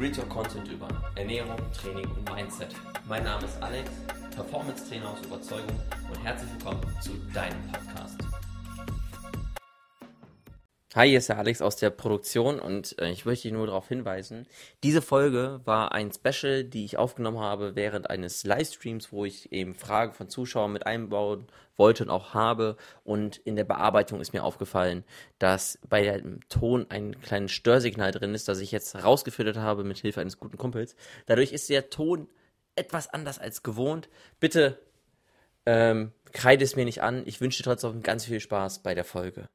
Real Talk Content über Ernährung, Training und Mindset. Mein Name ist Alex, Performance Trainer aus Überzeugung und herzlich willkommen zu deinem Podcast. Hi, hier ist der Alex aus der Produktion und äh, ich möchte dich nur darauf hinweisen, diese Folge war ein Special, die ich aufgenommen habe während eines Livestreams, wo ich eben Fragen von Zuschauern mit einbauen wollte und auch habe. Und in der Bearbeitung ist mir aufgefallen, dass bei dem Ton ein kleines Störsignal drin ist, das ich jetzt rausgefiltert habe mit Hilfe eines guten Kumpels. Dadurch ist der Ton etwas anders als gewohnt. Bitte ähm, kreide es mir nicht an. Ich wünsche dir trotzdem ganz viel Spaß bei der Folge.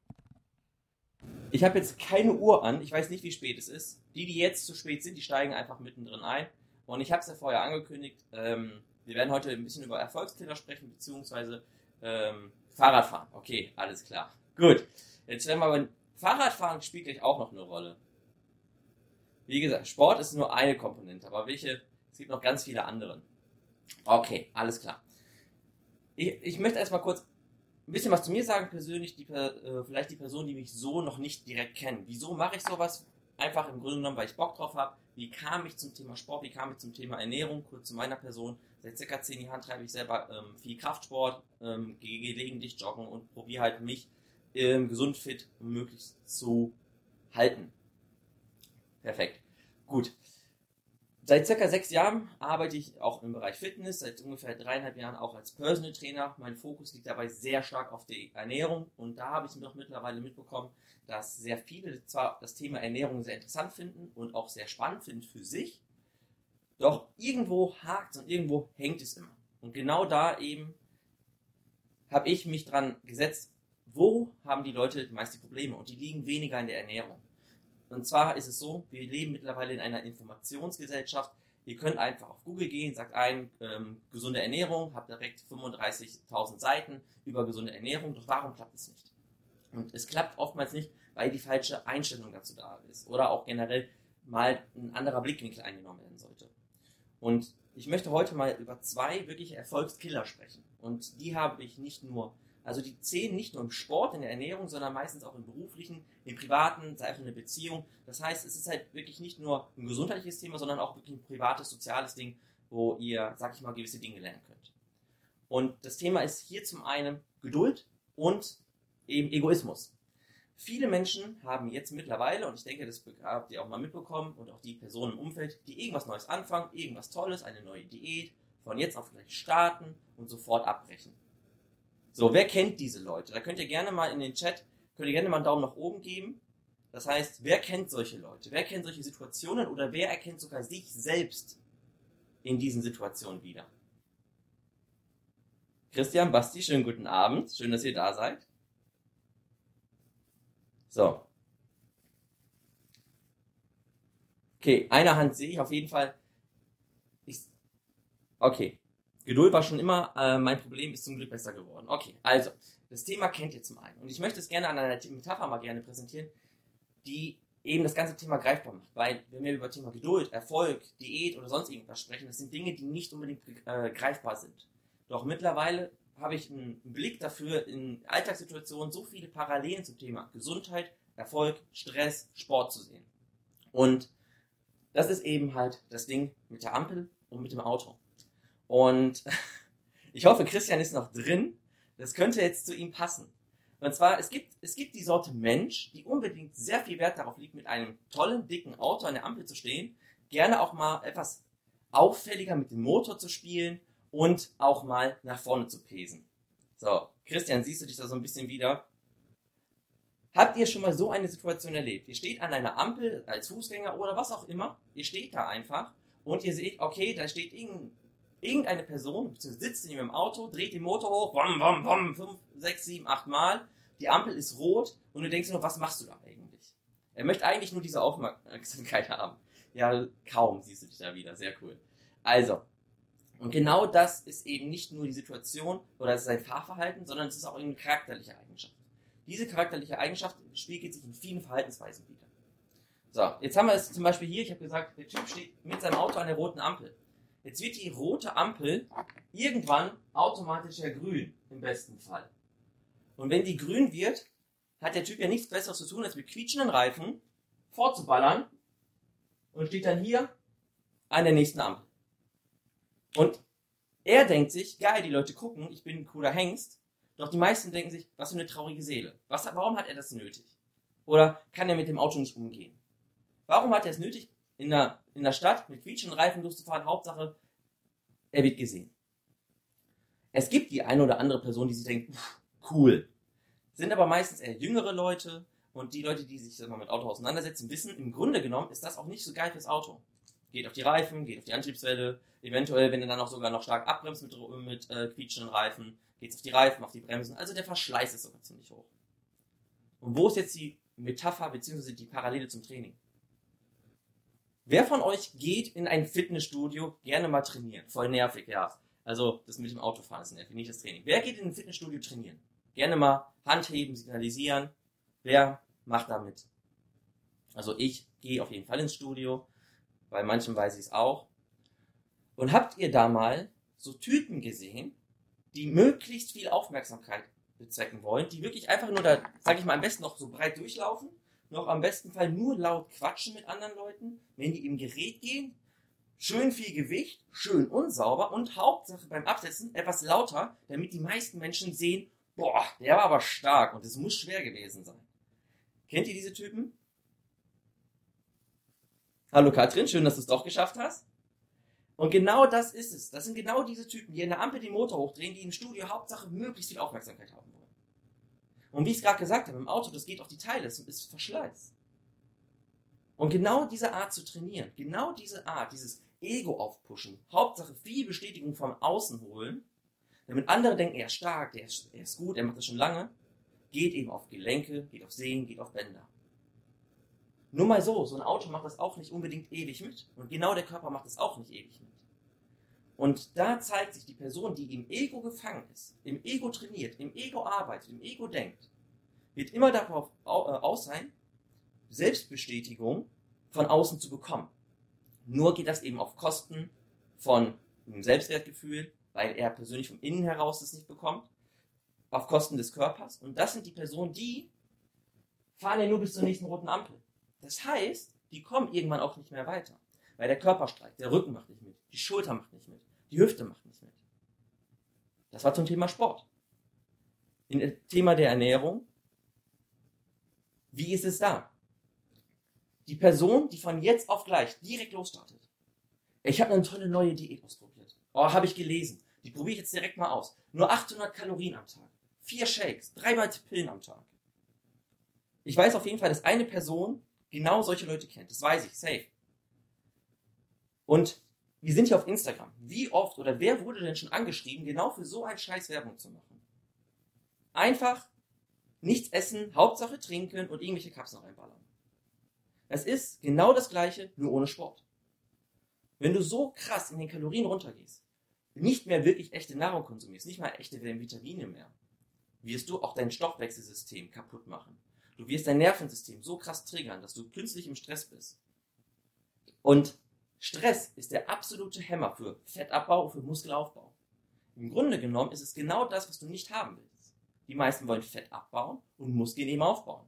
Ich habe jetzt keine Uhr an. Ich weiß nicht, wie spät es ist. Die, die jetzt zu spät sind, die steigen einfach mittendrin ein. Und ich habe es ja vorher angekündigt. Ähm, wir werden heute ein bisschen über Erfolgskiller sprechen, beziehungsweise ähm, Fahrradfahren. Okay, alles klar. Gut. Jetzt werden wir aber Fahrradfahren spielt gleich auch noch eine Rolle. Wie gesagt, Sport ist nur eine Komponente, aber welche? Es gibt noch ganz viele andere. Okay, alles klar. Ich, ich möchte erstmal kurz ein bisschen was zu mir sagen persönlich, die, äh, vielleicht die Person, die mich so noch nicht direkt kennen. Wieso mache ich sowas? Einfach im Grunde genommen, weil ich Bock drauf habe. Wie kam ich zum Thema Sport? Wie kam ich zum Thema Ernährung? Kurz zu meiner Person. Seit circa zehn Jahren treibe ich selber ähm, viel Kraftsport, ähm, gehe gelegentlich joggen und probiere halt mich ähm, gesund, fit und möglichst zu halten. Perfekt. Gut. Seit circa sechs Jahren arbeite ich auch im Bereich Fitness, seit ungefähr dreieinhalb Jahren auch als Personal Trainer. Mein Fokus liegt dabei sehr stark auf die Ernährung und da habe ich doch mittlerweile mitbekommen, dass sehr viele zwar das Thema Ernährung sehr interessant finden und auch sehr spannend finden für sich, doch irgendwo hakt es und irgendwo hängt es immer. Und genau da eben habe ich mich dran gesetzt, wo haben die Leute meist die Probleme und die liegen weniger in der Ernährung. Und zwar ist es so, wir leben mittlerweile in einer Informationsgesellschaft. Ihr könnt einfach auf Google gehen, sagt ein, ähm, gesunde Ernährung, habt direkt 35.000 Seiten über gesunde Ernährung. Doch warum klappt es nicht? Und es klappt oftmals nicht, weil die falsche Einstellung dazu da ist. Oder auch generell mal ein anderer Blickwinkel eingenommen werden sollte. Und ich möchte heute mal über zwei wirkliche Erfolgskiller sprechen. Und die habe ich nicht nur also die zählen nicht nur im Sport, in der Ernährung, sondern meistens auch im beruflichen, im privaten, sei es eine Beziehung. Das heißt, es ist halt wirklich nicht nur ein gesundheitliches Thema, sondern auch wirklich ein privates, soziales Ding, wo ihr, sag ich mal, gewisse Dinge lernen könnt. Und das Thema ist hier zum einen Geduld und eben Egoismus. Viele Menschen haben jetzt mittlerweile, und ich denke, das habt ihr auch mal mitbekommen, und auch die Personen im Umfeld, die irgendwas Neues anfangen, irgendwas Tolles, eine neue Diät, von jetzt auf gleich starten und sofort abbrechen. So, wer kennt diese Leute? Da könnt ihr gerne mal in den Chat, könnt ihr gerne mal einen Daumen nach oben geben. Das heißt, wer kennt solche Leute? Wer kennt solche Situationen oder wer erkennt sogar sich selbst in diesen Situationen wieder? Christian, Basti, schönen guten Abend. Schön, dass ihr da seid. So. Okay, eine Hand sehe ich auf jeden Fall. Ich, okay. Geduld war schon immer äh, mein Problem, ist zum Glück besser geworden. Okay, also, das Thema kennt ihr zum einen. Und ich möchte es gerne an einer Metapher mal gerne präsentieren, die eben das ganze Thema greifbar macht. Weil, wenn wir über Thema Geduld, Erfolg, Diät oder sonst irgendwas sprechen, das sind Dinge, die nicht unbedingt äh, greifbar sind. Doch mittlerweile habe ich einen Blick dafür, in Alltagssituationen so viele Parallelen zum Thema Gesundheit, Erfolg, Stress, Sport zu sehen. Und das ist eben halt das Ding mit der Ampel und mit dem Auto. Und ich hoffe, Christian ist noch drin. Das könnte jetzt zu ihm passen. Und zwar, es gibt, es gibt die Sorte Mensch, die unbedingt sehr viel Wert darauf liegt, mit einem tollen, dicken Auto an der Ampel zu stehen, gerne auch mal etwas auffälliger mit dem Motor zu spielen und auch mal nach vorne zu pesen. So, Christian, siehst du dich da so ein bisschen wieder? Habt ihr schon mal so eine Situation erlebt? Ihr steht an einer Ampel als Fußgänger oder was auch immer, ihr steht da einfach und ihr seht, okay, da steht irgendein irgendeine Person sitzt in ihrem Auto, dreht den Motor hoch, wom, wom, wom, 5, 6, 7, 8 Mal, die Ampel ist rot und du denkst nur, was machst du da eigentlich? Er möchte eigentlich nur diese Aufmerksamkeit haben. Ja, kaum siehst du dich da wieder, sehr cool. Also, und genau das ist eben nicht nur die Situation oder es ist ein Fahrverhalten, sondern es ist auch eine charakterliche Eigenschaft. Diese charakterliche Eigenschaft spiegelt sich in vielen Verhaltensweisen wieder. So, jetzt haben wir es zum Beispiel hier, ich habe gesagt, der Typ steht mit seinem Auto an der roten Ampel. Jetzt wird die rote Ampel irgendwann automatisch ja grün, im besten Fall. Und wenn die grün wird, hat der Typ ja nichts Besseres zu tun, als mit quietschenden Reifen vorzuballern und steht dann hier an der nächsten Ampel. Und er denkt sich, geil, die Leute gucken, ich bin ein cooler Hengst. Doch die meisten denken sich, was für eine traurige Seele. Was, warum hat er das nötig? Oder kann er mit dem Auto nicht umgehen? Warum hat er es nötig, in der, in der Stadt mit quietschenden Reifen durchzufahren? Hauptsache, er wird gesehen. Es gibt die eine oder andere Person, die sich denkt, cool. Sind aber meistens eher jüngere Leute und die Leute, die sich mal mit Auto auseinandersetzen, wissen, im Grunde genommen ist das auch nicht so geil fürs Auto. Geht auf die Reifen, geht auf die Antriebswelle, eventuell, wenn er dann auch sogar noch stark abbremst mit, mit äh, quietschenden Reifen, geht es auf die Reifen, auf die Bremsen. Also der Verschleiß ist sogar ziemlich hoch. Und wo ist jetzt die Metapher bzw. die Parallele zum Training? Wer von euch geht in ein Fitnessstudio gerne mal trainieren? Voll nervig, ja. Also das mit dem Autofahren ist nervig, nicht das Training. Wer geht in ein Fitnessstudio trainieren? Gerne mal Hand heben, signalisieren. Wer macht da mit? Also ich gehe auf jeden Fall ins Studio. Bei manchen weiß ich es auch. Und habt ihr da mal so Typen gesehen, die möglichst viel Aufmerksamkeit bezwecken wollen, die wirklich einfach nur da, sag ich mal, am besten noch so breit durchlaufen, noch am besten Fall nur laut quatschen mit anderen Leuten, wenn die im Gerät gehen, schön viel Gewicht, schön unsauber und Hauptsache beim Absetzen etwas lauter, damit die meisten Menschen sehen, boah, der war aber stark und es muss schwer gewesen sein. Kennt ihr diese Typen? Hallo Katrin, schön, dass du es doch geschafft hast. Und genau das ist es. Das sind genau diese Typen, die in der Ampel den Motor hochdrehen, die im Studio Hauptsache möglichst viel Aufmerksamkeit haben wollen. Und wie ich es gerade gesagt habe, im Auto, das geht auf die Teile, das ist Verschleiß. Und genau diese Art zu trainieren, genau diese Art, dieses Ego aufpushen, Hauptsache viel Bestätigung von außen holen, damit andere denken, er ist stark, er ist, er ist gut, er macht das schon lange, geht eben auf Gelenke, geht auf Sehnen, geht auf Bänder. Nur mal so, so ein Auto macht das auch nicht unbedingt ewig mit. Und genau der Körper macht das auch nicht ewig mit. Und da zeigt sich die Person, die im Ego gefangen ist, im Ego trainiert, im Ego arbeitet, im Ego denkt, wird immer darauf äh, aus sein, Selbstbestätigung von außen zu bekommen. Nur geht das eben auf Kosten von einem Selbstwertgefühl, weil er persönlich vom Innen heraus es nicht bekommt, auf Kosten des Körpers. Und das sind die Personen, die fahren ja nur bis zur nächsten roten Ampel. Das heißt, die kommen irgendwann auch nicht mehr weiter. Weil der Körper streikt, der Rücken macht nicht mit, die Schulter macht nicht mit, die Hüfte macht nicht mit. Das war zum Thema Sport. Im Thema der Ernährung, wie ist es da? Die Person, die von jetzt auf gleich direkt losstartet. Ich habe eine tolle neue Diät ausprobiert. Oh, habe ich gelesen. Die probiere ich jetzt direkt mal aus. Nur 800 Kalorien am Tag. Vier Shakes, dreimal Pillen am Tag. Ich weiß auf jeden Fall, dass eine Person genau solche Leute kennt. Das weiß ich, safe. Und wir sind hier auf Instagram. Wie oft oder wer wurde denn schon angeschrieben, genau für so ein Scheiß Werbung zu machen? Einfach nichts essen, Hauptsache trinken und irgendwelche Kapseln reinballern. Es ist genau das gleiche, nur ohne Sport. Wenn du so krass in den Kalorien runtergehst, nicht mehr wirklich echte Nahrung konsumierst, nicht mal echte Vitamine mehr, wirst du auch dein Stoffwechselsystem kaputt machen. Du wirst dein Nervensystem so krass triggern, dass du künstlich im Stress bist. Und Stress ist der absolute Hämmer für Fettabbau und für Muskelaufbau. Im Grunde genommen ist es genau das, was du nicht haben willst. Die meisten wollen Fett abbauen und Muskeln eben aufbauen.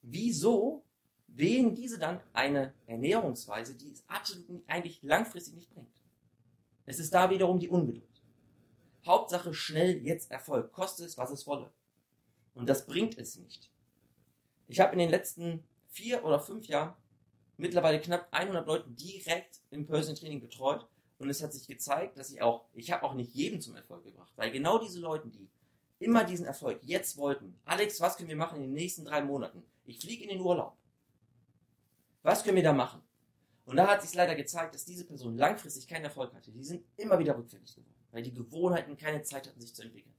Wieso wählen diese dann eine Ernährungsweise, die es absolut nicht, eigentlich langfristig nicht bringt? Es ist da wiederum die Ungeduld. Hauptsache schnell jetzt Erfolg, koste es, was es wolle. Und das bringt es nicht. Ich habe in den letzten vier oder fünf Jahren mittlerweile knapp 100 Leute direkt im Personal Training betreut. Und es hat sich gezeigt, dass ich auch, ich habe auch nicht jeden zum Erfolg gebracht, weil genau diese Leute, die immer diesen Erfolg jetzt wollten, Alex, was können wir machen in den nächsten drei Monaten? Ich fliege in den Urlaub. Was können wir da machen? Und da hat sich leider gezeigt, dass diese Person langfristig keinen Erfolg hatte. Die sind immer wieder rückfällig geworden, weil die Gewohnheiten keine Zeit hatten, sich zu entwickeln.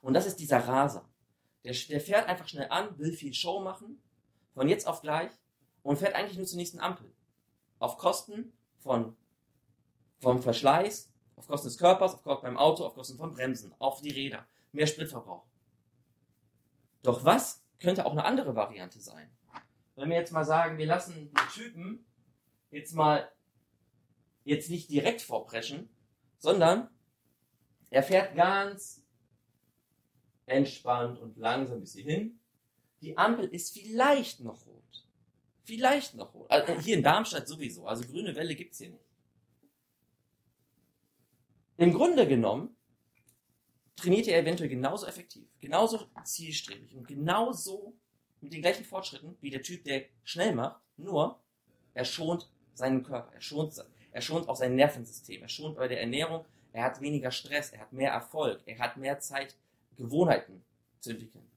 Und das ist dieser Raser. Der, der fährt einfach schnell an, will viel Show machen, von jetzt auf gleich, und fährt eigentlich nur zur nächsten Ampel. Auf Kosten von, vom Verschleiß, auf Kosten des Körpers, auf Kosten beim Auto, auf Kosten von Bremsen, auf die Räder, mehr Spritverbrauch. Doch was könnte auch eine andere Variante sein? Wenn wir jetzt mal sagen, wir lassen den Typen jetzt mal jetzt nicht direkt vorpreschen, sondern er fährt ganz entspannt und langsam bis hierhin. Die Ampel ist vielleicht noch rot. Vielleicht noch. Also hier in Darmstadt sowieso. Also grüne Welle gibt's hier nicht. Im Grunde genommen trainiert er eventuell genauso effektiv, genauso zielstrebig und genauso mit den gleichen Fortschritten wie der Typ, der schnell macht, nur er schont seinen Körper, er schont, er schont auch sein Nervensystem, er schont bei der Ernährung, er hat weniger Stress, er hat mehr Erfolg, er hat mehr Zeit, Gewohnheiten zu entwickeln.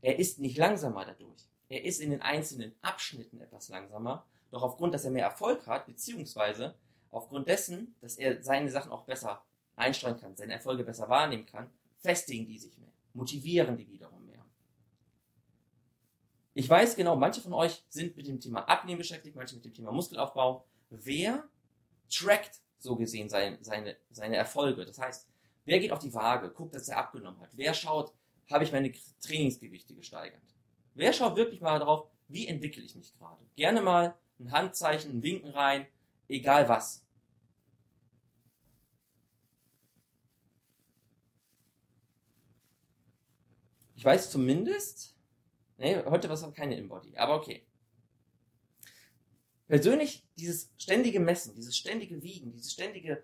Er ist nicht langsamer dadurch. Er ist in den einzelnen Abschnitten etwas langsamer, doch aufgrund, dass er mehr Erfolg hat, beziehungsweise aufgrund dessen, dass er seine Sachen auch besser einsteuern kann, seine Erfolge besser wahrnehmen kann, festigen die sich mehr, motivieren die wiederum mehr. Ich weiß genau, manche von euch sind mit dem Thema Abnehmen beschäftigt, manche mit dem Thema Muskelaufbau. Wer trackt so gesehen seine, seine, seine Erfolge? Das heißt, wer geht auf die Waage, guckt, dass er abgenommen hat? Wer schaut, habe ich meine Trainingsgewichte gesteigert? Wer schaut wirklich mal darauf, wie entwickle ich mich gerade? Gerne mal ein Handzeichen, ein Winken rein, egal was. Ich weiß zumindest, nee, heute was keine Inbody, aber okay. Persönlich, dieses ständige Messen, dieses ständige Wiegen, dieses ständige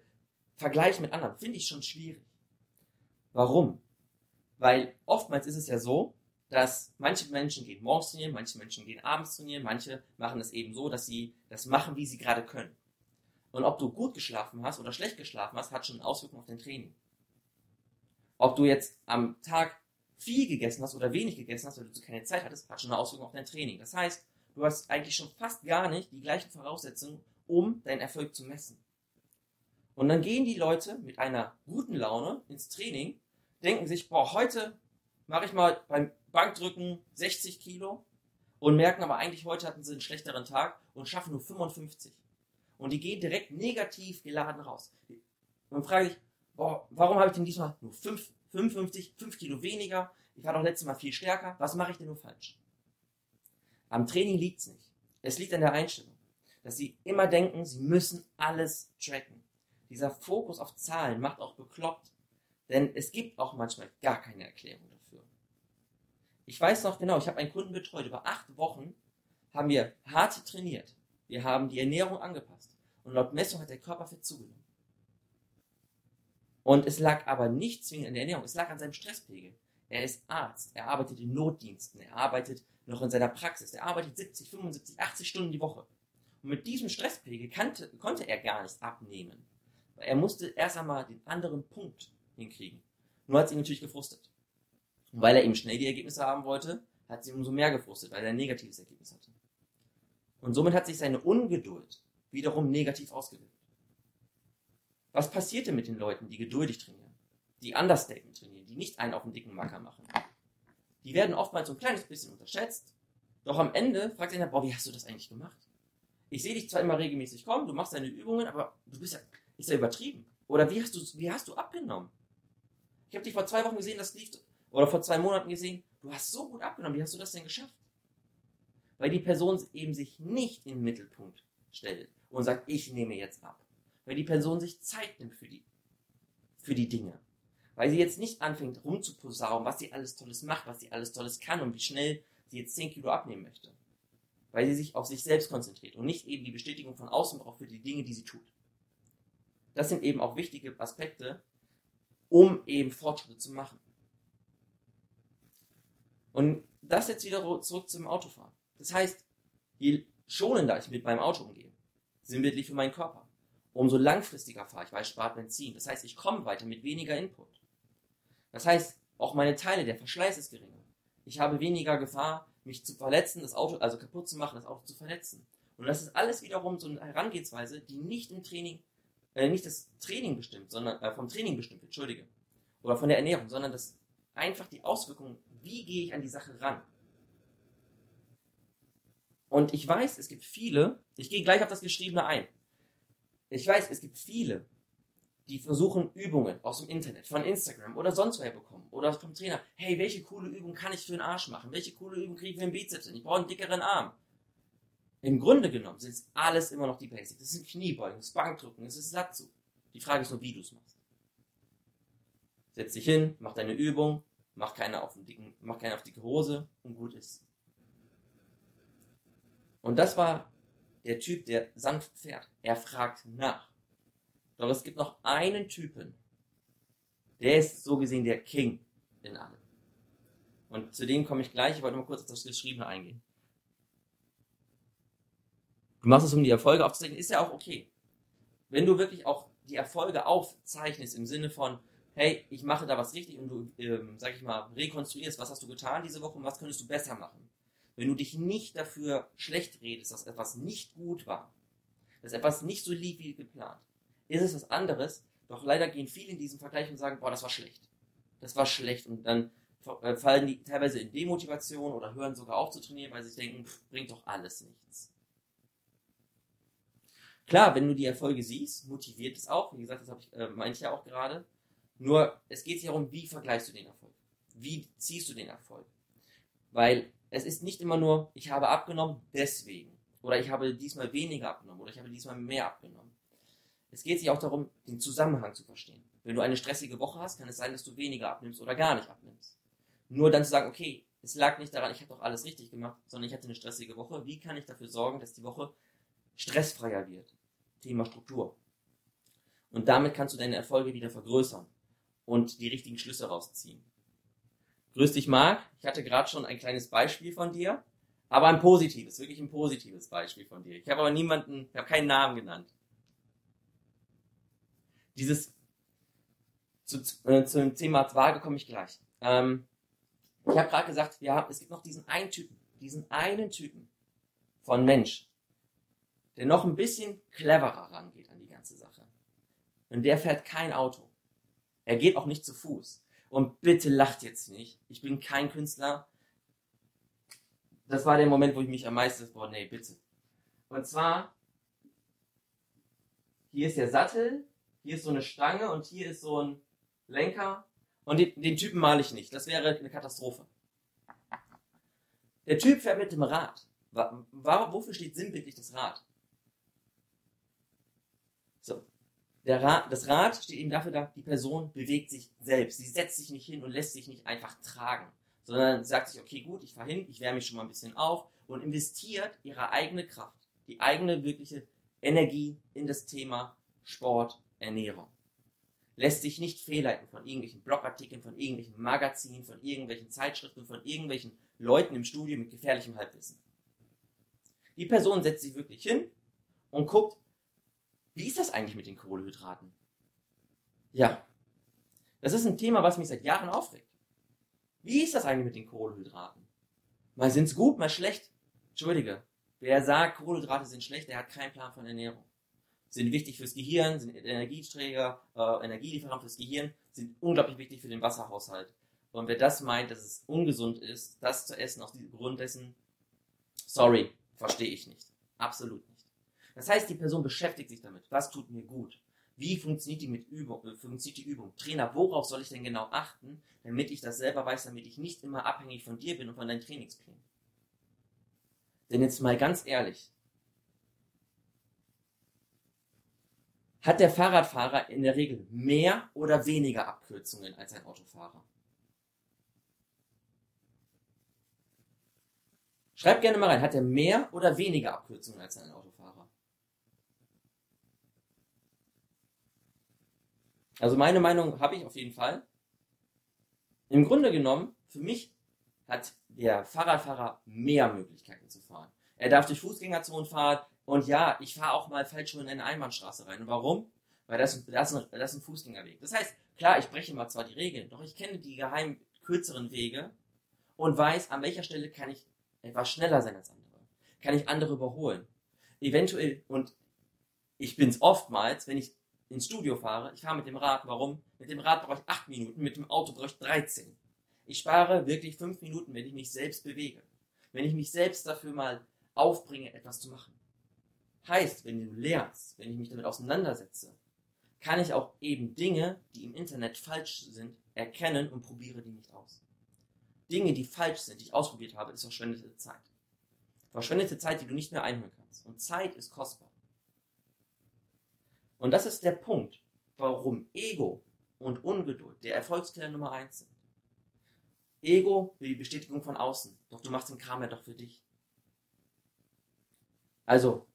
Vergleichen mit anderen, finde ich schon schwierig. Warum? Weil oftmals ist es ja so, dass manche Menschen gehen morgens trainieren, manche Menschen gehen abends trainieren, manche machen es eben so, dass sie das machen, wie sie gerade können. Und ob du gut geschlafen hast oder schlecht geschlafen hast, hat schon Auswirkungen auf dein Training. Ob du jetzt am Tag viel gegessen hast oder wenig gegessen hast, weil du keine Zeit hattest, hat schon eine Auswirkung auf dein Training. Das heißt, du hast eigentlich schon fast gar nicht die gleichen Voraussetzungen, um deinen Erfolg zu messen. Und dann gehen die Leute mit einer guten Laune ins Training, denken sich, boah, heute mache ich mal beim Bankdrücken 60 Kilo und merken aber eigentlich, heute hatten sie einen schlechteren Tag und schaffen nur 55. Und die gehen direkt negativ geladen raus. Und frage ich, boah, warum habe ich denn diesmal nur 5 55, 5 Kilo weniger, ich war doch letztes Mal viel stärker, was mache ich denn nur falsch? Am Training liegt es nicht. Es liegt an der Einstellung, dass sie immer denken, sie müssen alles tracken. Dieser Fokus auf Zahlen macht auch bekloppt, denn es gibt auch manchmal gar keine Erklärung. Ich weiß noch genau, ich habe einen Kunden betreut, über acht Wochen haben wir hart trainiert. Wir haben die Ernährung angepasst und laut Messung hat der Körperfett zugenommen. Und es lag aber nicht zwingend an der Ernährung, es lag an seinem Stresspegel. Er ist Arzt, er arbeitet in Notdiensten, er arbeitet noch in seiner Praxis, er arbeitet 70, 75, 80 Stunden die Woche. Und mit diesem Stresspegel kannte, konnte er gar nicht abnehmen. Er musste erst einmal den anderen Punkt hinkriegen. Nur hat es ihn natürlich gefrustet. Und weil er eben schnell die Ergebnisse haben wollte, hat sie umso mehr gefrustet, weil er ein negatives Ergebnis hatte. Und somit hat sich seine Ungeduld wiederum negativ ausgewirkt. Was passiert denn mit den Leuten, die geduldig trainieren, die Understatement trainieren, die nicht einen auf den dicken Macker machen? Die werden oftmals so ein kleines bisschen unterschätzt, doch am Ende fragt einer, boah, wie hast du das eigentlich gemacht? Ich sehe dich zwar immer regelmäßig kommen, du machst deine Übungen, aber du bist ja, ist ja übertrieben. Oder wie hast du, wie hast du abgenommen? Ich habe dich vor zwei Wochen gesehen, das lief, oder vor zwei Monaten gesehen, du hast so gut abgenommen, wie hast du das denn geschafft? Weil die Person eben sich nicht in den Mittelpunkt stellt und sagt, ich nehme jetzt ab weil die Person sich Zeit nimmt für die, für die Dinge. Weil sie jetzt nicht anfängt rumzuposaunen, was sie alles Tolles macht, was sie alles Tolles kann und wie schnell sie jetzt 10 Kilo abnehmen möchte. Weil sie sich auf sich selbst konzentriert und nicht eben die Bestätigung von außen braucht für die Dinge, die sie tut. Das sind eben auch wichtige Aspekte, um eben Fortschritte zu machen. Und das jetzt wieder zurück zum Autofahren. Das heißt, je schonender ich mit meinem Auto umgehe, sinnbildlich für meinen Körper, umso langfristiger fahre ich, weil ich spart Benzin. Das heißt, ich komme weiter mit weniger Input. Das heißt, auch meine Teile, der Verschleiß ist geringer. Ich habe weniger Gefahr, mich zu verletzen, das Auto, also kaputt zu machen, das Auto zu verletzen. Und das ist alles wiederum so eine Herangehensweise, die nicht im Training, äh, nicht das Training bestimmt, sondern äh, vom Training bestimmt, entschuldige. Oder von der Ernährung, sondern das einfach die Auswirkungen, wie gehe ich an die Sache ran. Und ich weiß, es gibt viele, ich gehe gleich auf das Geschriebene ein. Ich weiß, es gibt viele, die versuchen Übungen aus dem Internet, von Instagram oder sonst woher bekommen oder vom Trainer. Hey, welche coole Übung kann ich für den Arsch machen? Welche coole Übung kriege ich für den Bizeps? Ich brauche einen dickeren Arm. Im Grunde genommen sind es alles immer noch die Basics. Das sind Kniebeugen, das Bankdrücken, das ist Satsu. Die Frage ist nur, wie du es machst. Setz dich hin, mach deine Übung, mach keine auf, dicken, mach keine auf dicke Hose und gut ist. Und das war der Typ, der sanft fährt. Er fragt nach. Doch es gibt noch einen Typen, der ist so gesehen der King in allem. Und zu dem komme ich gleich. Ich wollte nur kurz auf das Geschriebene eingehen. Du machst es, um die Erfolge aufzuzeichnen, ist ja auch okay. Wenn du wirklich auch die Erfolge aufzeichnest im Sinne von, hey, ich mache da was richtig und du, ähm, sag ich mal, rekonstruierst, was hast du getan diese Woche und was könntest du besser machen. Wenn du dich nicht dafür schlecht redest, dass etwas nicht gut war, dass etwas nicht so lief wie geplant, ist es was anderes. Doch leider gehen viele in diesem Vergleich und sagen, boah, das war schlecht. Das war schlecht. Und dann äh, fallen die teilweise in Demotivation oder hören sogar auf zu trainieren, weil sie denken, pff, bringt doch alles nichts. Klar, wenn du die Erfolge siehst, motiviert es auch. Wie gesagt, das habe ich, äh, meinte ich ja auch gerade. Nur, es geht sich darum, wie vergleichst du den Erfolg? Wie ziehst du den Erfolg? Weil es ist nicht immer nur, ich habe abgenommen, deswegen. Oder ich habe diesmal weniger abgenommen. Oder ich habe diesmal mehr abgenommen. Es geht sich auch darum, den Zusammenhang zu verstehen. Wenn du eine stressige Woche hast, kann es sein, dass du weniger abnimmst oder gar nicht abnimmst. Nur dann zu sagen, okay, es lag nicht daran, ich habe doch alles richtig gemacht, sondern ich hatte eine stressige Woche. Wie kann ich dafür sorgen, dass die Woche stressfreier wird? Thema Struktur. Und damit kannst du deine Erfolge wieder vergrößern und die richtigen Schlüsse rausziehen. Grüß dich, Marc. Ich hatte gerade schon ein kleines Beispiel von dir, aber ein positives, wirklich ein positives Beispiel von dir. Ich habe aber niemanden, ich habe keinen Namen genannt. Dieses zu, äh, zum Thema Waage komme ich gleich. Ähm, ich habe gerade gesagt, haben, es gibt noch diesen einen Typen, diesen einen Typen von Mensch, der noch ein bisschen cleverer rangeht an die ganze Sache. Und der fährt kein Auto. Er geht auch nicht zu Fuß. Und bitte lacht jetzt nicht. Ich bin kein Künstler. Das war der Moment, wo ich mich am meisten, boah, nee, bitte. Und zwar, hier ist der Sattel, hier ist so eine Stange und hier ist so ein Lenker. Und den, den Typen male ich nicht. Das wäre eine Katastrophe. Der Typ fährt mit dem Rad. Wofür steht sinnbildlich das Rad? So. Rad, das Rad steht eben dafür da, die Person bewegt sich selbst. Sie setzt sich nicht hin und lässt sich nicht einfach tragen, sondern sagt sich, okay, gut, ich fahre hin, ich wärme mich schon mal ein bisschen auf und investiert ihre eigene Kraft, die eigene wirkliche Energie in das Thema Sport, Ernährung. Lässt sich nicht fehlleiten von irgendwelchen Blogartikeln, von irgendwelchen Magazinen, von irgendwelchen Zeitschriften, von irgendwelchen Leuten im Studio mit gefährlichem Halbwissen. Die Person setzt sich wirklich hin und guckt, wie ist das eigentlich mit den Kohlehydraten? Ja, das ist ein Thema, was mich seit Jahren aufregt. Wie ist das eigentlich mit den Kohlehydraten? Mal sind es gut, mal schlecht. Entschuldige, wer sagt, Kohlehydrate sind schlecht, der hat keinen Plan von Ernährung. Sind wichtig fürs Gehirn, sind Energieträger, äh, Energielieferant fürs Gehirn, sind unglaublich wichtig für den Wasserhaushalt. Und wer das meint, dass es ungesund ist, das zu essen aus diesem Grund dessen, sorry, verstehe ich nicht. Absolut nicht. Das heißt, die Person beschäftigt sich damit. Was tut mir gut? Wie funktioniert die, mit Übung, äh, funktioniert die Übung? Trainer, worauf soll ich denn genau achten, damit ich das selber weiß, damit ich nicht immer abhängig von dir bin und von deinen Trainingsplänen? Denn jetzt mal ganz ehrlich, hat der Fahrradfahrer in der Regel mehr oder weniger Abkürzungen als ein Autofahrer? Schreibt gerne mal rein, hat er mehr oder weniger Abkürzungen als ein Autofahrer? Also meine Meinung habe ich auf jeden Fall. Im Grunde genommen, für mich hat der Fahrradfahrer mehr Möglichkeiten zu fahren. Er darf durch Fußgängerzonen fahren und ja, ich fahre auch mal falsch schon in eine Einbahnstraße rein. Und warum? Weil das, das, das ist ein Fußgängerweg. Das heißt, klar, ich breche mal zwar die Regeln, doch ich kenne die geheim kürzeren Wege und weiß, an welcher Stelle kann ich etwas schneller sein als andere. Kann ich andere überholen. Eventuell, und ich bin es oftmals, wenn ich ins Studio fahre, ich fahre mit dem Rad. Warum? Mit dem Rad brauche ich 8 Minuten, mit dem Auto brauche ich 13. Ich spare wirklich 5 Minuten, wenn ich mich selbst bewege. Wenn ich mich selbst dafür mal aufbringe, etwas zu machen. Heißt, wenn du lernst, wenn ich mich damit auseinandersetze, kann ich auch eben Dinge, die im Internet falsch sind, erkennen und probiere die nicht aus. Dinge, die falsch sind, die ich ausprobiert habe, ist verschwendete Zeit. Verschwendete Zeit, die du nicht mehr einholen kannst. Und Zeit ist kostbar. Und das ist der Punkt, warum Ego und Ungeduld der Erfolgskiller Nummer eins sind. Ego will die Bestätigung von außen, doch du machst den Kram ja doch für dich. Also,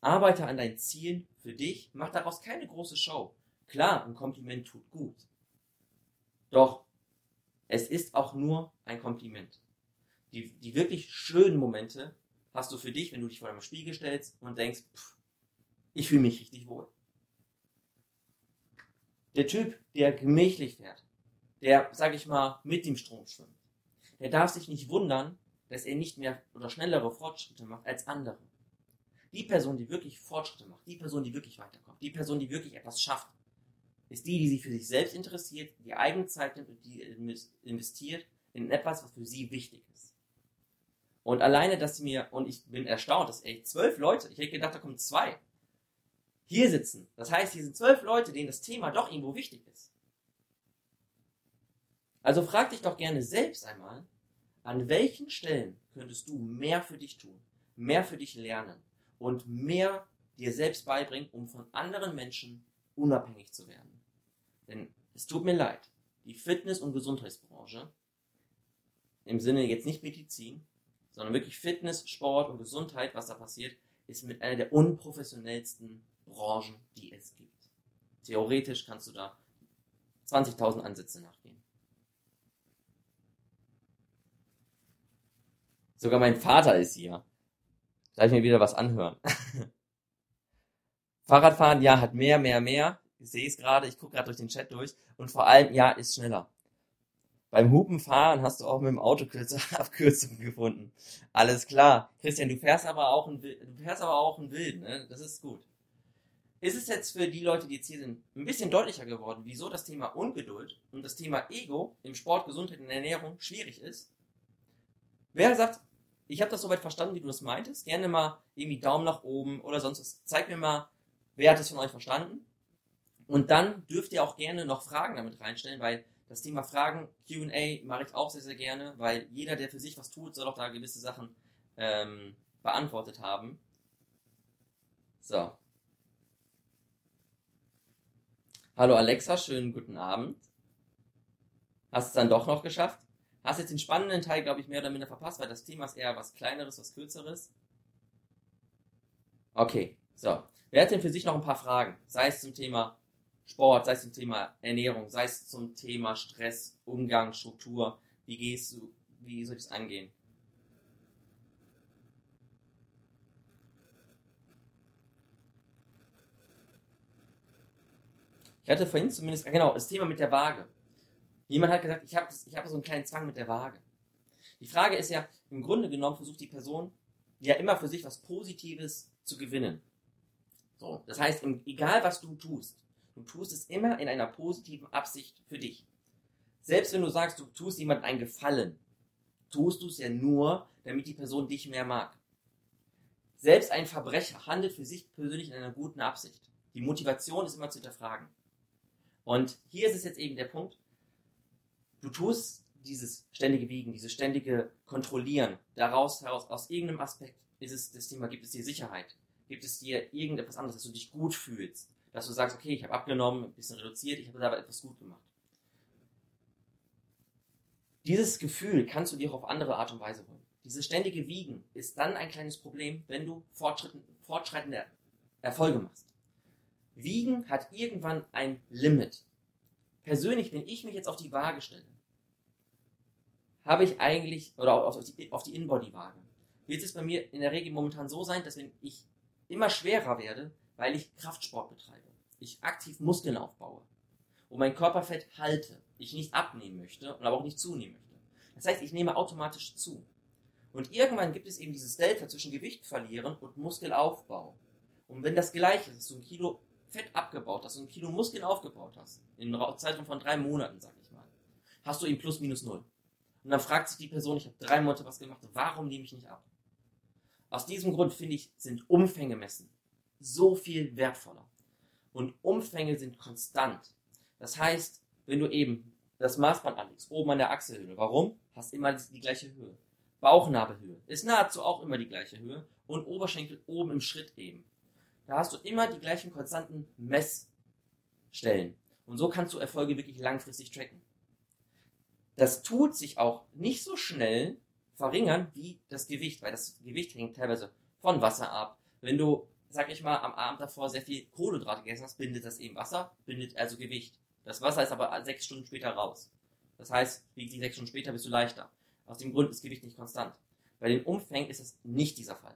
arbeite an deinen Zielen für dich, mach daraus keine große Show. Klar, ein Kompliment tut gut. Doch, es ist auch nur ein Kompliment. Die, die wirklich schönen Momente hast du für dich, wenn du dich vor einem Spiegel stellst und denkst, pff, ich fühle mich richtig wohl. Der Typ, der gemächlich fährt, der, sag ich mal, mit dem Strom schwimmt, der darf sich nicht wundern, dass er nicht mehr oder schnellere Fortschritte macht als andere. Die Person, die wirklich Fortschritte macht, die Person, die wirklich weiterkommt, die Person, die wirklich etwas schafft, ist die, die sich für sich selbst interessiert, die eigene Zeit nimmt und die investiert in etwas, was für sie wichtig ist. Und alleine, dass sie mir, und ich bin erstaunt, dass echt zwölf Leute, ich hätte gedacht, da kommen zwei, hier sitzen. Das heißt, hier sind zwölf Leute, denen das Thema doch irgendwo wichtig ist. Also frag dich doch gerne selbst einmal, an welchen Stellen könntest du mehr für dich tun, mehr für dich lernen und mehr dir selbst beibringen, um von anderen Menschen unabhängig zu werden. Denn es tut mir leid, die Fitness- und Gesundheitsbranche, im Sinne jetzt nicht Medizin, sondern wirklich Fitness, Sport und Gesundheit, was da passiert, ist mit einer der unprofessionellsten Branchen, die es gibt. Theoretisch kannst du da 20.000 Ansätze nachgehen. Sogar mein Vater ist hier. Darf ich mir wieder was anhören? Fahrradfahren, ja, hat mehr, mehr, mehr. Ich sehe es gerade, ich gucke gerade durch den Chat durch. Und vor allem, ja, ist schneller. Beim Hupenfahren hast du auch mit dem Auto Abkürzungen gefunden. Alles klar. Christian, du fährst aber auch ein, du fährst aber auch ein Wild, ne? Das ist gut. Ist es jetzt für die Leute, die jetzt hier sind, ein bisschen deutlicher geworden, wieso das Thema Ungeduld und das Thema Ego im Sport, Gesundheit und Ernährung schwierig ist? Wer sagt, ich habe das soweit verstanden, wie du das meintest, gerne mal irgendwie Daumen nach oben oder sonst was. Zeig mir mal, wer hat es von euch verstanden? Und dann dürft ihr auch gerne noch Fragen damit reinstellen, weil das Thema Fragen, QA mache ich auch sehr, sehr gerne, weil jeder, der für sich was tut, soll auch da gewisse Sachen ähm, beantwortet haben. So. Hallo Alexa, schönen guten Abend. Hast es dann doch noch geschafft? Hast jetzt den spannenden Teil, glaube ich, mehr oder minder verpasst, weil das Thema ist eher was Kleineres, was Kürzeres. Okay, so. Wer hat denn für sich noch ein paar Fragen? Sei es zum Thema Sport, sei es zum Thema Ernährung, sei es zum Thema Stress, Umgang, Struktur. Wie gehst du, wie soll ich das angehen? Ich hatte vorhin zumindest, genau, das Thema mit der Waage. Jemand hat gesagt, ich habe hab so einen kleinen Zwang mit der Waage. Die Frage ist ja, im Grunde genommen versucht die Person ja immer für sich was Positives zu gewinnen. So, das heißt, egal was du tust, Du tust es immer in einer positiven Absicht für dich. Selbst wenn du sagst, du tust jemandem einen Gefallen, tust du es ja nur, damit die Person dich mehr mag. Selbst ein Verbrecher handelt für sich persönlich in einer guten Absicht. Die Motivation ist immer zu hinterfragen. Und hier ist es jetzt eben der Punkt, du tust dieses ständige Wiegen, dieses ständige Kontrollieren, daraus heraus, aus irgendeinem Aspekt ist es das Thema, gibt es dir Sicherheit, gibt es dir irgendetwas anderes, dass du dich gut fühlst, dass du sagst, okay, ich habe abgenommen, ein bisschen reduziert, ich habe aber etwas gut gemacht. Dieses Gefühl kannst du dir auch auf andere Art und Weise holen. Dieses ständige Wiegen ist dann ein kleines Problem, wenn du fortschreitende Erfolge machst. Wiegen hat irgendwann ein Limit. Persönlich, wenn ich mich jetzt auf die Waage stelle, habe ich eigentlich, oder auf die, auf die In-Body-Waage, wird es bei mir in der Regel momentan so sein, dass wenn ich immer schwerer werde, weil ich Kraftsport betreibe, ich aktiv Muskeln aufbaue und mein Körperfett halte, ich nicht abnehmen möchte und aber auch nicht zunehmen möchte. Das heißt, ich nehme automatisch zu. Und irgendwann gibt es eben dieses Delta zwischen Gewicht verlieren und Muskelaufbau. Und wenn das gleiche ist, du ein Kilo Fett abgebaut hast und ein Kilo Muskeln aufgebaut hast, in einer Zeitraum von drei Monaten, sag ich mal, hast du eben plus minus null. Und dann fragt sich die Person, ich habe drei Monate was gemacht, warum nehme ich nicht ab? Aus diesem Grund finde ich, sind Umfänge messen so viel wertvoller. Und Umfänge sind konstant. Das heißt, wenn du eben das Maßband anlegst, oben an der Achselhöhle, warum? Hast immer die gleiche Höhe. Bauchnabelhöhe ist nahezu auch immer die gleiche Höhe und Oberschenkel oben im Schritt eben. Da hast du immer die gleichen konstanten Messstellen. Und so kannst du Erfolge wirklich langfristig tracken. Das tut sich auch nicht so schnell verringern wie das Gewicht, weil das Gewicht hängt teilweise von Wasser ab, Wenn du, sag ich mal, am Abend davor sehr viel Kohlenhydrate gegessen hast, bindet das eben Wasser, bindet also Gewicht. Das Wasser ist aber sechs Stunden später raus. Das heißt, wiegt dich sechs Stunden später, bist du leichter. Aus dem Grund ist Gewicht nicht konstant. Bei den Umfängen ist es nicht dieser Fall.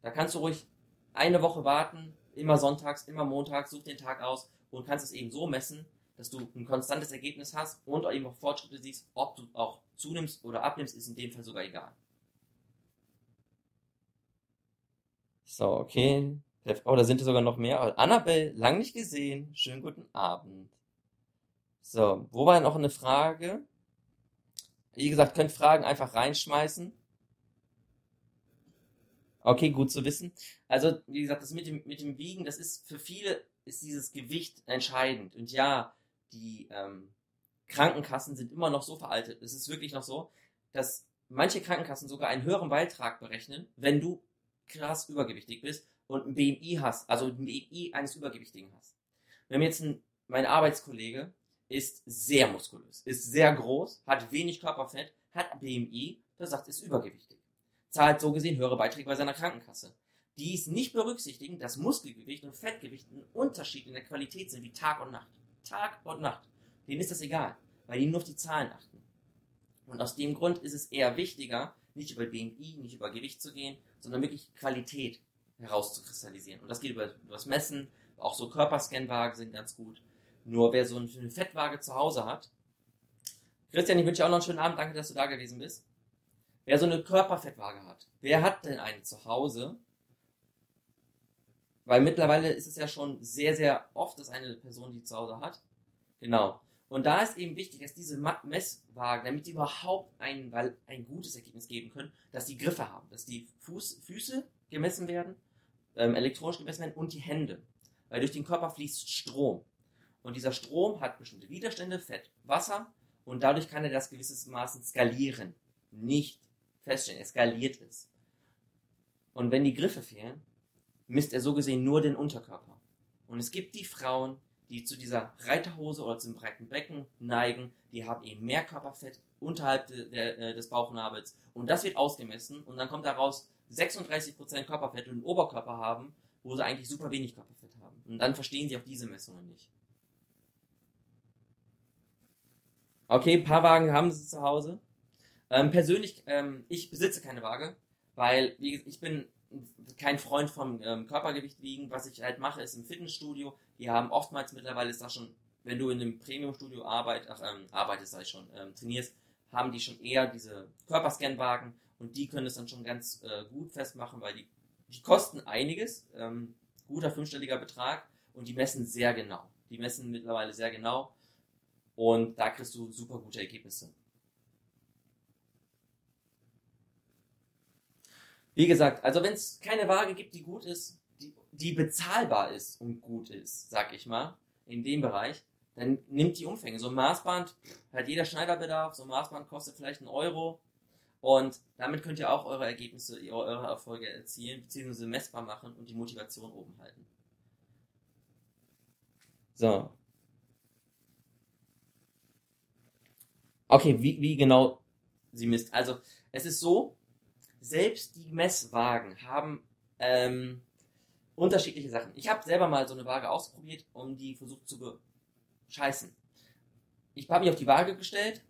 Da kannst du ruhig eine Woche warten, immer sonntags, immer montags, such den Tag aus und kannst es eben so messen, dass du ein konstantes Ergebnis hast und eben auch Fortschritte siehst, ob du auch zunimmst oder abnimmst, ist in dem Fall sogar egal. So, okay. Oh, da sind sogar noch mehr. Annabelle, lang nicht gesehen. Schönen guten Abend. So, wo war noch eine Frage? Wie gesagt, könnt Fragen einfach reinschmeißen. Okay, gut zu wissen. Also, wie gesagt, das mit dem, mit dem Wiegen, das ist für viele ist dieses Gewicht entscheidend. Und ja, die ähm, Krankenkassen sind immer noch so veraltet. Es ist wirklich noch so, dass manche Krankenkassen sogar einen höheren Beitrag berechnen, wenn du krass übergewichtig bist und ein BMI hast, also ein BMI eines Übergewichtigen hast. Haben jetzt ein, mein Arbeitskollege ist sehr muskulös, ist sehr groß, hat wenig Körperfett, hat BMI, der sagt, ist übergewichtig. Zahlt so gesehen höhere Beiträge bei seiner Krankenkasse. Die ist nicht berücksichtigen, dass Muskelgewicht und Fettgewicht ein Unterschied in der Qualität sind wie Tag und Nacht. Tag und Nacht. Denen ist das egal, weil die nur auf die Zahlen achten. Und aus dem Grund ist es eher wichtiger, nicht über BMI, nicht über Gewicht zu gehen, sondern wirklich Qualität herauszukristallisieren. Und das geht über, über das Messen, auch so Körperscanwagen sind ganz gut. Nur wer so eine Fettwaage zu Hause hat, Christian, ich wünsche dir auch noch einen schönen Abend, danke, dass du da gewesen bist. Wer so eine Körperfettwaage hat, wer hat denn eine zu Hause? Weil mittlerweile ist es ja schon sehr, sehr oft, dass eine Person die zu Hause hat. Genau. Und da ist eben wichtig, dass diese Messwagen, damit die überhaupt ein, weil ein gutes Ergebnis geben können, dass die Griffe haben, dass die Fuß, Füße gemessen werden, ähm, elektronisch gemessen werden und die Hände. Weil durch den Körper fließt Strom. Und dieser Strom hat bestimmte Widerstände, Fett, Wasser, und dadurch kann er das gewissermaßen skalieren. Nicht feststellen, er skaliert es. Und wenn die Griffe fehlen, misst er so gesehen nur den Unterkörper. Und es gibt die Frauen, die zu dieser Reiterhose oder zum breiten Becken neigen, die haben eben mehr Körperfett unterhalb de, de, äh, des Bauchnabels. Und das wird ausgemessen und dann kommt daraus 36% Körperfett und Oberkörper haben, wo sie eigentlich super wenig Körperfett haben. Und dann verstehen sie auch diese Messungen nicht. Okay, ein paar Wagen haben sie zu Hause. Ähm, persönlich, ähm, ich besitze keine Waage, weil ich bin kein Freund vom ähm, Körpergewicht wiegen. Was ich halt mache, ist im Fitnessstudio. Die haben oftmals mittlerweile ist das schon, wenn du in einem Premium-Studio arbeit, ähm, arbeitest, ich schon, ähm, trainierst, haben die schon eher diese Körperscan-Wagen und die können es dann schon ganz äh, gut festmachen, weil die, die kosten einiges, ähm, guter fünfstelliger Betrag und die messen sehr genau. Die messen mittlerweile sehr genau und da kriegst du super gute Ergebnisse. Wie gesagt, also wenn es keine Waage gibt, die gut ist, die, die bezahlbar ist und gut ist, sag ich mal, in dem Bereich, dann nimmt die Umfänge. So ein Maßband hat jeder Schneiderbedarf, so ein Maßband kostet vielleicht einen Euro und damit könnt ihr auch eure Ergebnisse, eure Erfolge erzielen, beziehungsweise messbar machen und die Motivation oben halten. So. Okay, wie, wie genau sie misst. Also, es ist so, selbst die Messwagen haben ähm, unterschiedliche Sachen. Ich habe selber mal so eine Waage ausprobiert, um die versucht zu bescheißen. Ich habe mich auf die Waage gestellt,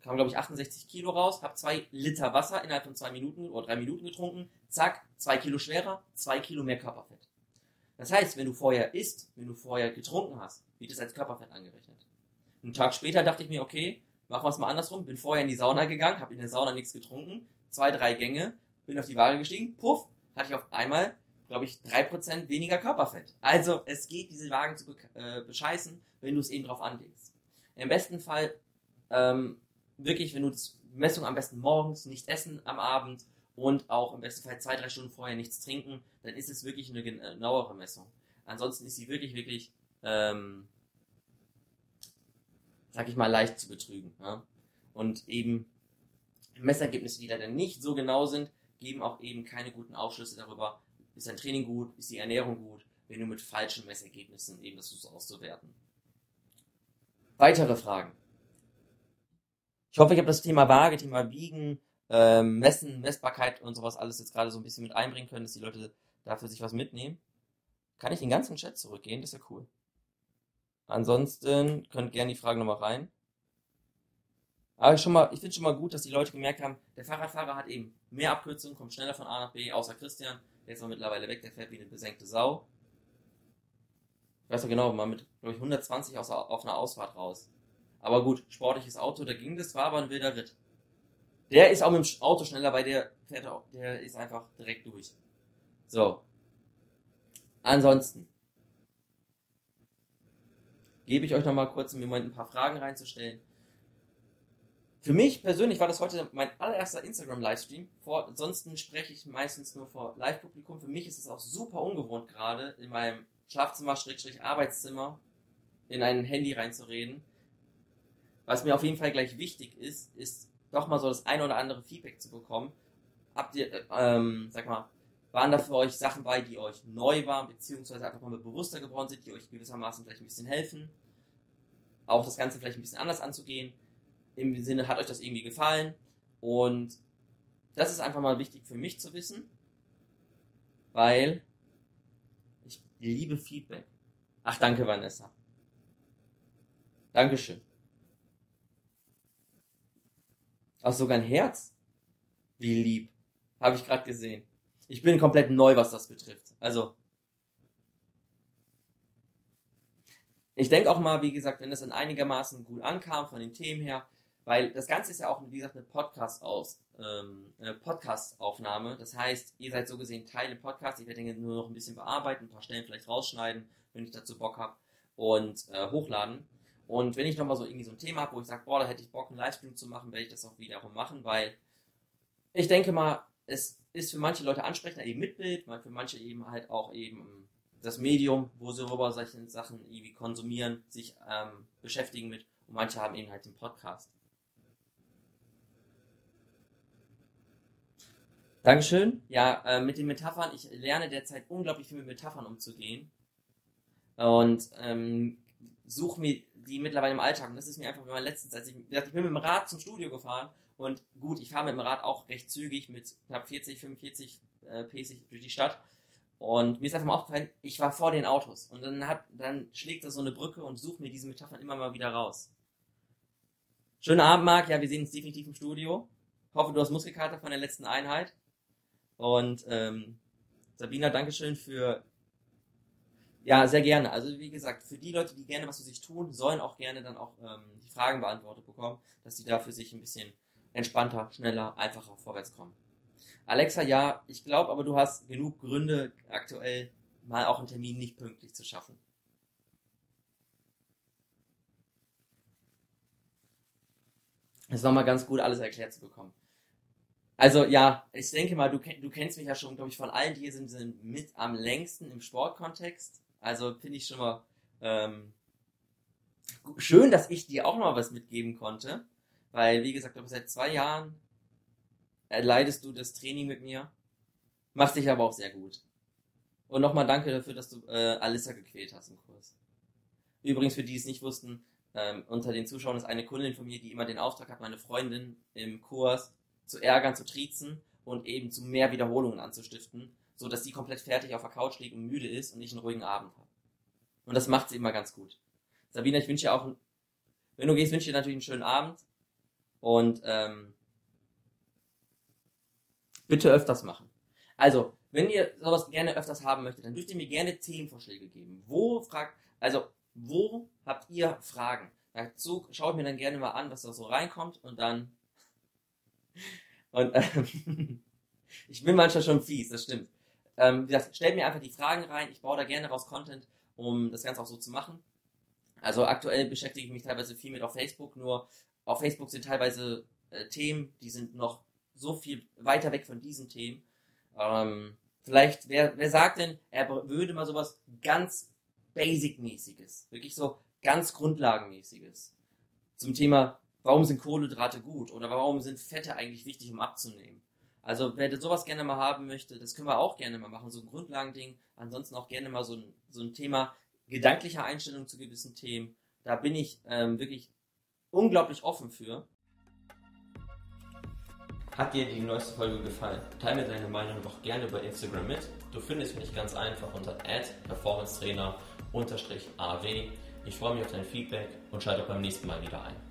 kam glaube ich 68 Kilo raus, habe zwei Liter Wasser innerhalb von zwei Minuten oder drei Minuten getrunken, zack, zwei Kilo schwerer, zwei Kilo mehr Körperfett. Das heißt, wenn du vorher isst, wenn du vorher getrunken hast, wird es als Körperfett angerechnet. Einen Tag später dachte ich mir, okay, machen wir es mal andersrum, bin vorher in die Sauna gegangen, habe in der Sauna nichts getrunken, zwei, drei Gänge, bin auf die Waage gestiegen, puff, hatte ich auf einmal, glaube ich, drei Prozent weniger Körperfett. Also es geht, diese Waage zu be äh, bescheißen, wenn du es eben drauf anlegst. Im besten Fall, ähm, wirklich, wenn du die Messung am besten morgens, nicht essen am Abend und auch im besten Fall zwei, drei Stunden vorher nichts trinken, dann ist es wirklich eine genauere Messung. Ansonsten ist sie wirklich, wirklich, ähm, sag ich mal, leicht zu betrügen. Ja? Und eben Messergebnisse, die dann nicht so genau sind, geben auch eben keine guten Aufschlüsse darüber, ist dein Training gut, ist die Ernährung gut, wenn du mit falschen Messergebnissen eben das versuchst auszuwerten. Weitere Fragen. Ich hoffe, ich habe das Thema Waage, Thema Wiegen, ähm, Messen, Messbarkeit und sowas alles jetzt gerade so ein bisschen mit einbringen können, dass die Leute dafür sich was mitnehmen, kann ich den ganzen Chat zurückgehen. Das ist ja cool. Ansonsten könnt gerne die Fragen nochmal rein. Aber schon mal, ich finde schon mal gut, dass die Leute gemerkt haben, der Fahrradfahrer hat eben mehr Abkürzungen, kommt schneller von A nach B, außer Christian. Der ist auch mittlerweile weg, der fährt wie eine besenkte Sau. Ich weiß noch genau, mal mit, glaube ich, 120 aus, auf einer Ausfahrt raus. Aber gut, sportliches Auto, da ging das, war aber ein wilder Ritt. Der ist auch mit dem Auto schneller, weil der fährt auch, der ist einfach direkt durch. So. Ansonsten gebe ich euch noch mal kurz im Moment ein paar Fragen reinzustellen. Für mich persönlich war das heute mein allererster Instagram-Livestream. Ansonsten spreche ich meistens nur vor Live-Publikum. Für mich ist es auch super ungewohnt gerade, in meinem Schlafzimmer, Schrägstrich Arbeitszimmer, in ein Handy reinzureden. Was mir auf jeden Fall gleich wichtig ist, ist doch mal so das eine oder andere Feedback zu bekommen. Habt ihr, äh, ähm, sag mal, waren da für euch Sachen bei, die euch neu waren, beziehungsweise einfach mal bewusster geworden sind, die euch gewissermaßen vielleicht ein bisschen helfen? Auch das Ganze vielleicht ein bisschen anders anzugehen. Im Sinne, hat euch das irgendwie gefallen? Und das ist einfach mal wichtig für mich zu wissen, weil ich liebe Feedback. Ach, danke, Vanessa. Dankeschön. Auch sogar ein Herz. Wie lieb. Habe ich gerade gesehen. Ich bin komplett neu, was das betrifft. Also. Ich denke auch mal, wie gesagt, wenn das in einigermaßen gut ankam von den Themen her, weil das Ganze ist ja auch, wie gesagt, eine Podcast aus, ähm, eine Podcast-Aufnahme. Das heißt, ihr seid so gesehen Teil im Podcast. Ich werde den nur noch ein bisschen bearbeiten, ein paar Stellen vielleicht rausschneiden, wenn ich dazu Bock habe und äh, hochladen. Und wenn ich nochmal so irgendwie so ein Thema habe, wo ich sage, boah, da hätte ich Bock, einen Livestream zu machen, werde ich das auch wiederum machen, weil ich denke mal, es ist für manche Leute ansprechender eben mit Bild, für manche eben halt auch eben das Medium, wo sie darüber solche Sachen irgendwie konsumieren, sich ähm, beschäftigen mit und manche haben eben halt den Podcast. Dankeschön. Ja, äh, mit den Metaphern, ich lerne derzeit unglaublich viel mit Metaphern umzugehen. Und ähm, suche mir die mittlerweile im Alltag. Und das ist mir einfach, wenn man letztens, als ich, ich bin mit dem Rad zum Studio gefahren und gut, ich fahre mit dem Rad auch recht zügig mit knapp 40, 45 äh, PC durch die Stadt. Und mir ist einfach mal aufgefallen, ich war vor den Autos. Und dann hat, dann schlägt da so eine Brücke und sucht mir diese Metaphern immer mal wieder raus. Schönen Abend, Marc. Ja, wir sehen uns definitiv im Studio. Hoffe, du hast Muskelkater von der letzten Einheit. Und ähm, Sabina, Dankeschön für ja, sehr gerne. Also wie gesagt, für die Leute, die gerne was für sich tun, sollen auch gerne dann auch ähm, die Fragen beantwortet bekommen, dass sie da für sich ein bisschen entspannter, schneller, einfacher vorwärts kommen. Alexa, ja, ich glaube aber du hast genug Gründe aktuell mal auch einen Termin nicht pünktlich zu schaffen. Das ist nochmal ganz gut alles erklärt zu bekommen. Also ja, ich denke mal, du, du kennst mich ja schon, glaube ich, von allen, die hier sind, sind mit am längsten im Sportkontext. Also finde ich schon mal ähm, schön, dass ich dir auch noch was mitgeben konnte. Weil, wie gesagt, glaube seit zwei Jahren erleidest du das Training mit mir. Machst dich aber auch sehr gut. Und nochmal danke dafür, dass du äh, Alissa gequält hast im Kurs. Übrigens, für die es nicht wussten, ähm, unter den Zuschauern ist eine Kundin von mir, die immer den Auftrag hat, meine Freundin im Kurs zu ärgern, zu triezen und eben zu mehr Wiederholungen anzustiften so dass sie komplett fertig auf der Couch liegt und müde ist und ich einen ruhigen Abend habe. Und das macht sie immer ganz gut. Sabina, ich wünsche dir auch, wenn du gehst, wünsche ich dir natürlich einen schönen Abend und ähm, bitte öfters machen. Also, wenn ihr sowas gerne öfters haben möchtet, dann dürft ihr mir gerne Themenvorschläge geben. Wo fragt, also, wo habt ihr Fragen? Dazu schaue ich mir dann gerne mal an, was da so reinkommt und dann und ähm, ich bin manchmal schon fies, das stimmt. Ähm, wie gesagt, stellt mir einfach die Fragen rein. Ich baue da gerne raus Content, um das Ganze auch so zu machen. Also aktuell beschäftige ich mich teilweise viel mit auf Facebook, nur auf Facebook sind teilweise äh, Themen, die sind noch so viel weiter weg von diesen Themen. Ähm, vielleicht, wer, wer sagt denn, er würde mal sowas ganz Basic-mäßiges, wirklich so ganz Grundlagenmäßiges zum Thema, warum sind Kohlenhydrate gut oder warum sind Fette eigentlich wichtig, um abzunehmen? Also wer sowas gerne mal haben möchte, das können wir auch gerne mal machen, so ein Grundlagending. Ansonsten auch gerne mal so ein, so ein Thema gedanklicher Einstellung zu gewissen Themen. Da bin ich ähm, wirklich unglaublich offen für. Hat dir die neueste Folge gefallen? Teile mir deine Meinung doch gerne über Instagram mit. Du findest mich ganz einfach unter performancetrainer-aw. Ich freue mich auf dein Feedback und schalte beim nächsten Mal wieder ein.